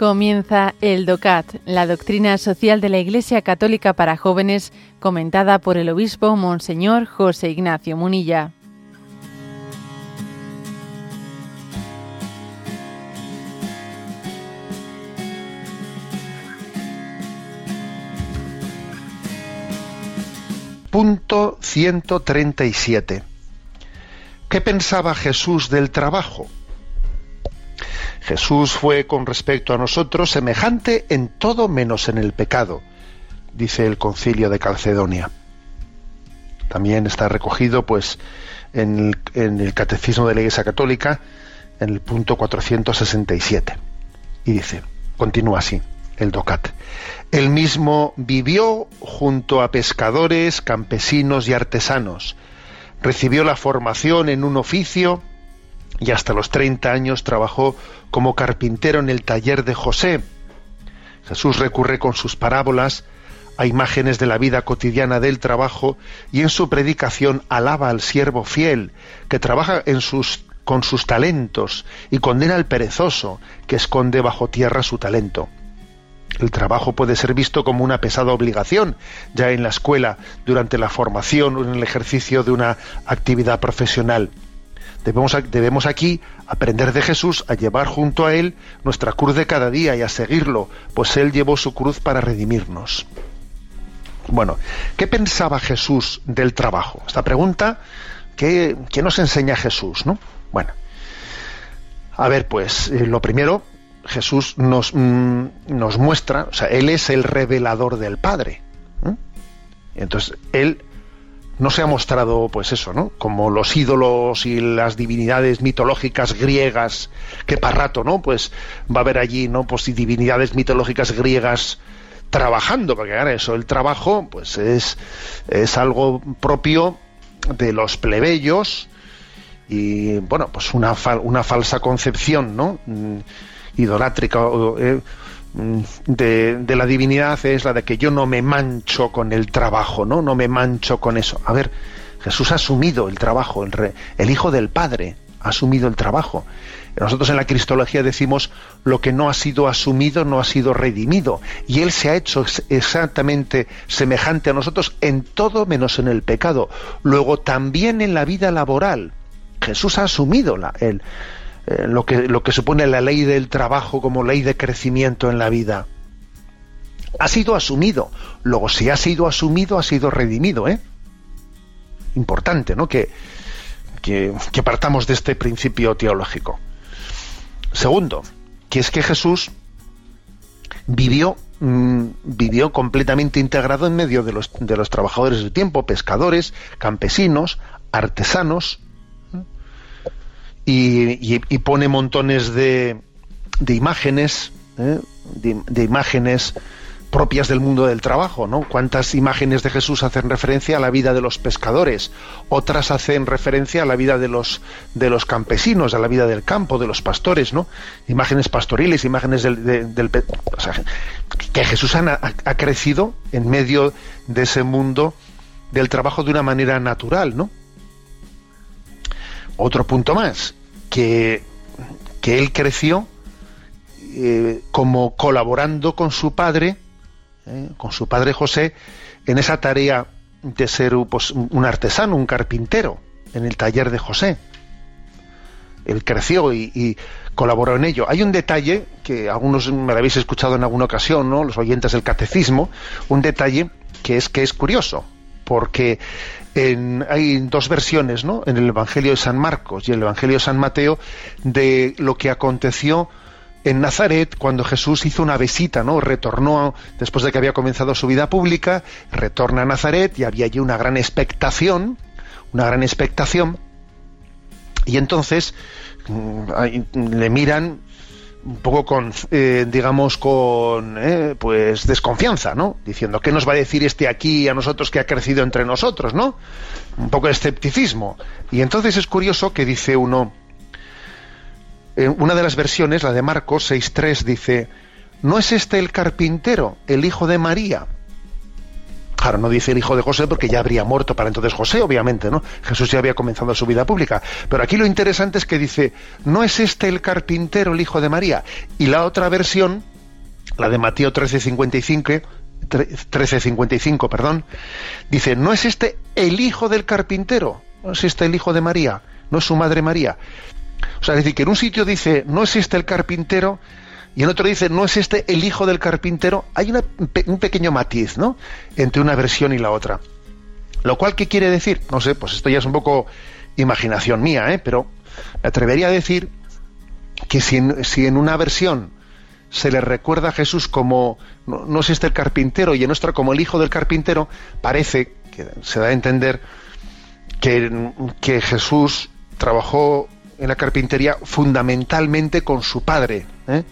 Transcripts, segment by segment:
Comienza el DOCAT, la doctrina social de la Iglesia Católica para jóvenes, comentada por el obispo Monseñor José Ignacio Munilla. Punto 137. ¿Qué pensaba Jesús del trabajo? Jesús fue con respecto a nosotros semejante en todo menos en el pecado, dice el concilio de Calcedonia. También está recogido pues en el, Catecismo de la Iglesia Católica en el punto 467. Y dice, continúa así el DOCAT. Él mismo vivió junto a pescadores, campesinos y artesanos. Recibió la formación en un oficio y hasta los 30 años trabajó como carpintero en el taller de José. Jesús recurre con sus parábolas a imágenes de la vida cotidiana del trabajo y en su predicación alaba al siervo fiel que trabaja con sus talentos y condena al perezoso que esconde bajo tierra su talento. El trabajo puede ser visto como una pesada obligación, ya en la escuela, durante la formación o en el ejercicio de una actividad profesional. Debemos, debemos aquí aprender de Jesús a llevar junto a Él nuestra cruz de cada día y a seguirlo, pues Él llevó su cruz para redimirnos. Bueno, ¿qué pensaba Jesús del trabajo? Esta pregunta, ¿qué, nos enseña Jesús? ¿no? Bueno, a ver, pues eh, lo primero, Jesús nos, mm, nos, muestra, o sea, Él es el revelador del Padre. Entonces, Él no se ha mostrado, pues eso, ¿no? Como los ídolos y las divinidades mitológicas griegas, que para rato, ¿no? Pues va a haber allí, ¿no? Pues divinidades mitológicas griegas trabajando, porque ahora eso, el trabajo, pues es, es algo propio de los plebeyos y, bueno, pues una, una falsa concepción, ¿no? Mm, idolátrica. Eh, Mm, de, la divinidad es la de que yo no me mancho con el trabajo, ¿no? No me mancho con eso. A ver, Jesús ha asumido el trabajo, el, el Hijo del Padre ha asumido el trabajo. Nosotros en la Cristología decimos lo que no ha sido asumido no ha sido redimido. Y Él se ha hecho exactamente semejante a nosotros en todo menos en el pecado. Luego también en la vida laboral. Jesús ha asumido la, el, eh, lo, que, lo que supone la ley del trabajo como ley de crecimiento en la vida. Ha sido asumido. Luego, si ha sido asumido, ha sido redimido. ¿eh? Importante, ¿no? Que, que, partamos de este principio teológico. Segundo, que es que Jesús vivió, mm, vivió completamente integrado en medio de los, de los trabajadores del tiempo, pescadores, campesinos, artesanos, y, pone montones de, de imágenes, ¿eh? de, imágenes propias del mundo del trabajo, ¿no? Cuántas imágenes de Jesús hacen referencia a la vida de los pescadores, otras hacen referencia a la vida de los de los campesinos, a la vida del campo, de los pastores, ¿no? Imágenes pastoriles, imágenes del, que Jesús ha, ha, crecido en medio de ese mundo del trabajo de una manera natural, ¿no? Otro punto más, que, él creció eh, como colaborando con su padre, eh, con su padre José, en esa tarea de ser pues, un artesano, un carpintero, en el taller de José. Él creció y, colaboró en ello. Hay un detalle que algunos me lo habéis escuchado en alguna ocasión, ¿no? Los oyentes del catecismo, un detalle que es que es curioso, porque hay dos versiones, ¿no? En el Evangelio de San Marcos y el Evangelio de San Mateo de lo que aconteció en Nazaret cuando Jesús hizo una visita, ¿no? Retornó después de que había comenzado su vida pública, retorna a Nazaret y había allí una gran expectación, una gran expectación. Y entonces mm, le miran un poco con, eh, digamos, con, eh, pues, desconfianza, ¿no? Diciendo, ¿qué nos va a decir este aquí a nosotros que ha crecido entre nosotros, ¿no? Un poco de escepticismo. Y entonces es curioso que dice uno, en una de las versiones, la de Marcos 6.3, dice, ¿no es este el carpintero, el hijo de María? Claro, no dice el hijo de José porque ya habría muerto para entonces José, obviamente, ¿no? Jesús ya había comenzado su vida pública. Pero aquí lo interesante es que dice, ¿no es este el carpintero, el hijo de María? Y la otra versión la de Mateo 13:55, 13:55, perdón, dice, "¿No es este el hijo del carpintero? ¿No es este el hijo de María? ¿No es su madre María?" O sea, es decir, que en un sitio dice, "No es este el carpintero", y en otro dice, "No es este el hijo del carpintero", hay un pequeño matiz, ¿no? entre una versión y la otra. Lo cual qué quiere decir? No sé, pues esto ya es un poco imaginación mía, ¿eh? pero me atrevería a decir que si en, una versión se le recuerda a Jesús como no, es este el carpintero y en otra como el hijo del carpintero, parece que se da a entender que, que Jesús trabajó en la carpintería fundamentalmente con su padre, ¿eh?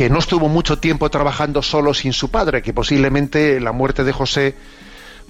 Que no estuvo mucho tiempo trabajando solo sin su padre, que posiblemente la muerte de José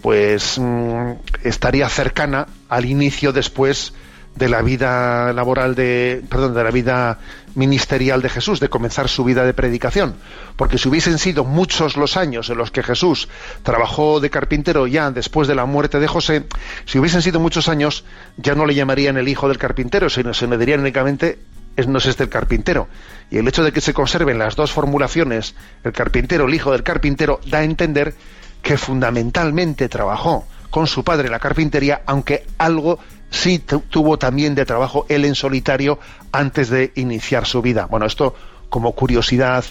pues mm, estaría cercana al inicio después de la vida laboral de, perdón, de la vida ministerial de Jesús, de comenzar su vida de predicación. Porque si hubiesen sido muchos los años en los que Jesús trabajó de carpintero ya después de la muerte de José, si hubiesen sido muchos años, ya no le llamarían el hijo del carpintero, sino se le dirían únicamente no es este el carpintero. Y el hecho de que se conserven las dos formulaciones, el carpintero, el hijo del carpintero, da a entender que fundamentalmente trabajó con su padre la carpintería, aunque algo sí tuvo también de trabajo él en solitario antes de iniciar su vida. Bueno, esto como curiosidad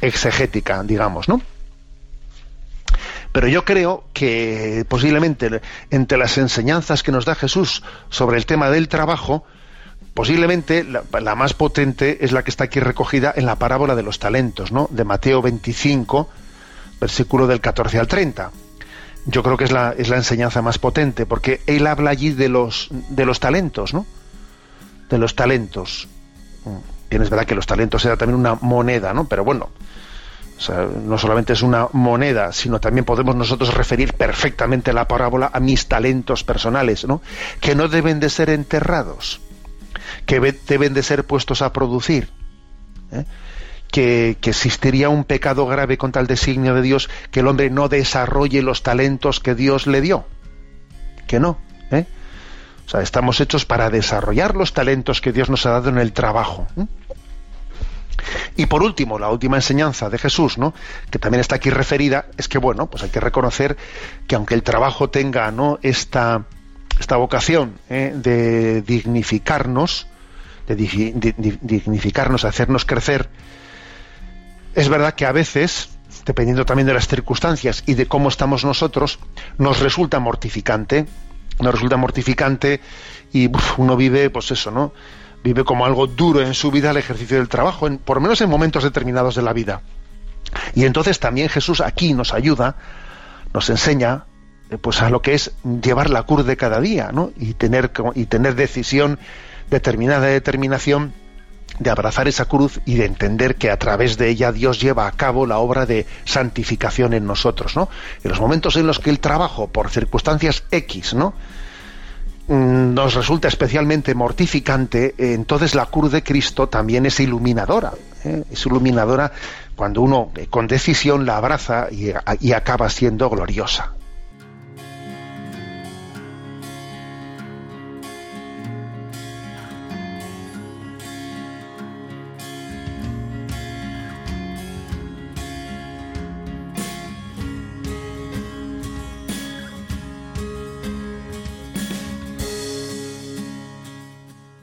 exegética, digamos, ¿no? Pero yo creo que posiblemente entre las enseñanzas que nos da Jesús sobre el tema del trabajo, posiblemente la, más potente es la que está aquí recogida en la parábola de los talentos, ¿no? De Mateo 25, versículo del 14 al 30. Yo creo que es la, es la enseñanza más potente, porque él habla allí de los, de los talentos, ¿no? De los talentos. Bien, es verdad que los talentos era también una moneda, ¿no? Pero bueno, no solamente es una moneda, sino también podemos nosotros referir perfectamente la parábola a mis talentos personales, ¿no? Que no deben de ser enterrados, que deben de ser puestos a producir. ¿eh? que, existiría un pecado grave contra el designio de Dios que el hombre no desarrolle los talentos que Dios le dio. Que no. ¿eh? O sea, estamos hechos para desarrollar los talentos que Dios nos ha dado en el trabajo. ¿eh? Y por último, la última enseñanza de Jesús, ¿no? que también está aquí referida, es que bueno, pues hay que reconocer que aunque el trabajo tenga ¿no? esta, esta vocación ¿eh? de dignificarnos, de dignificarnos, hacernos crecer, es verdad que a veces, dependiendo también de las circunstancias y de cómo estamos nosotros, nos resulta mortificante, nos resulta mortificante y uno vive, pues eso, ¿no? Vive como algo duro en su vida el ejercicio del trabajo, por lo menos en momentos determinados de la vida. Y entonces también Jesús aquí nos ayuda, nos enseña, pues a lo que es llevar la cruz de cada día, ¿no? Y tener, y tener decisión, determinada determinación de abrazar esa cruz y de entender que a través de ella Dios lleva a cabo la obra de santificación en nosotros, ¿no? En los momentos en los que el trabajo, por circunstancias X, ¿no? Mm, nos resulta especialmente mortificante, entonces la cruz de Cristo también es iluminadora. ¿eh? Es iluminadora cuando uno eh, con decisión la abraza y acaba siendo gloriosa.